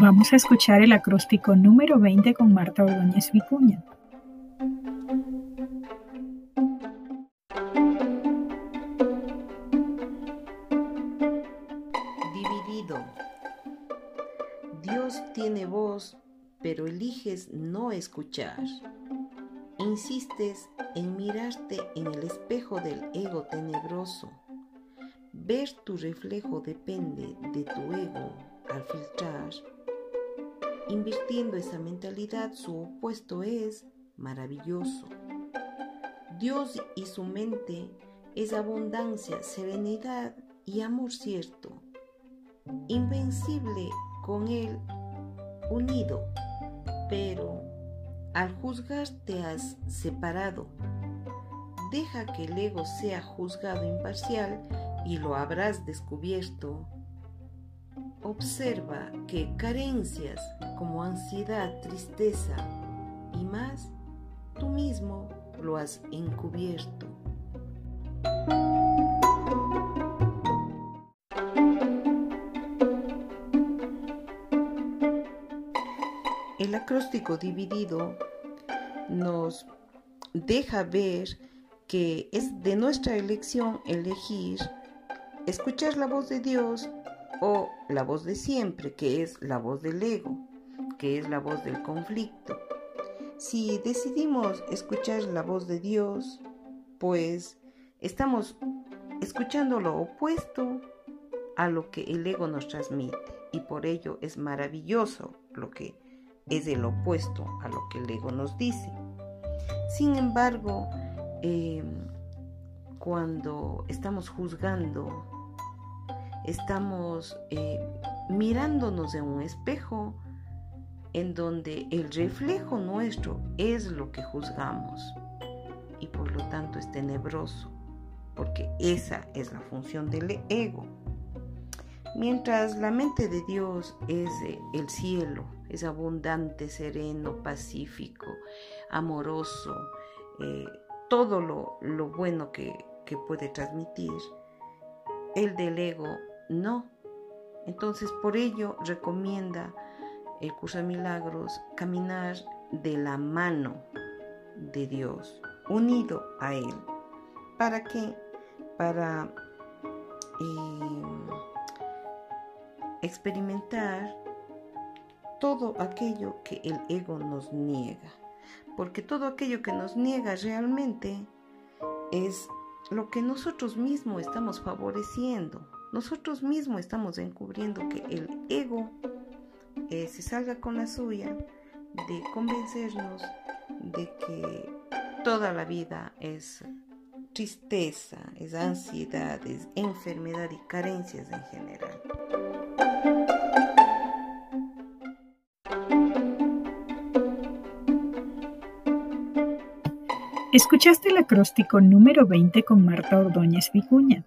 Vamos a escuchar el acróstico número 20 con Marta Ordóñez Vicuña. Dividido. Dios tiene voz, pero eliges no escuchar. Insistes en mirarte en el espejo del ego tenebroso. Ver tu reflejo depende de tu ego al filtrar Invirtiendo esa mentalidad, su opuesto es maravilloso. Dios y su mente es abundancia, serenidad y amor cierto. Invencible con Él unido, pero al juzgar te has separado. Deja que el ego sea juzgado imparcial y lo habrás descubierto Observa que carencias como ansiedad, tristeza y más, tú mismo lo has encubierto. El acróstico dividido nos deja ver que es de nuestra elección elegir escuchar la voz de Dios o la voz de siempre, que es la voz del ego, que es la voz del conflicto. Si decidimos escuchar la voz de Dios, pues estamos escuchando lo opuesto a lo que el ego nos transmite y por ello es maravilloso lo que es el opuesto a lo que el ego nos dice. Sin embargo, em, cuando estamos juzgando estamos eh, mirándonos en un espejo en donde el reflejo nuestro es lo que juzgamos y por lo tanto es tenebroso, porque esa es la función del ego. Mientras la mente de Dios es el cielo, es abundante, sereno, pacífico, amoroso, eh, todo lo, bueno que, que puede transmitir, el del ego no. Entonces, por ello recomienda el curso de milagros caminar de la mano de Dios, unido a Él. ¿Para qué? Para em, experimentar todo aquello que el ego nos niega. Porque todo aquello que nos niega realmente es lo que nosotros mismos estamos favoreciendo. Nosotros mismos estamos encubriendo que el ego eh, se salga con la suya de convencernos de que toda la vida es tristeza, es ansiedad, es enfermedad y carencias en general. Escuchaste el acróstico número 20 con Marta Ordóñez Vicuña.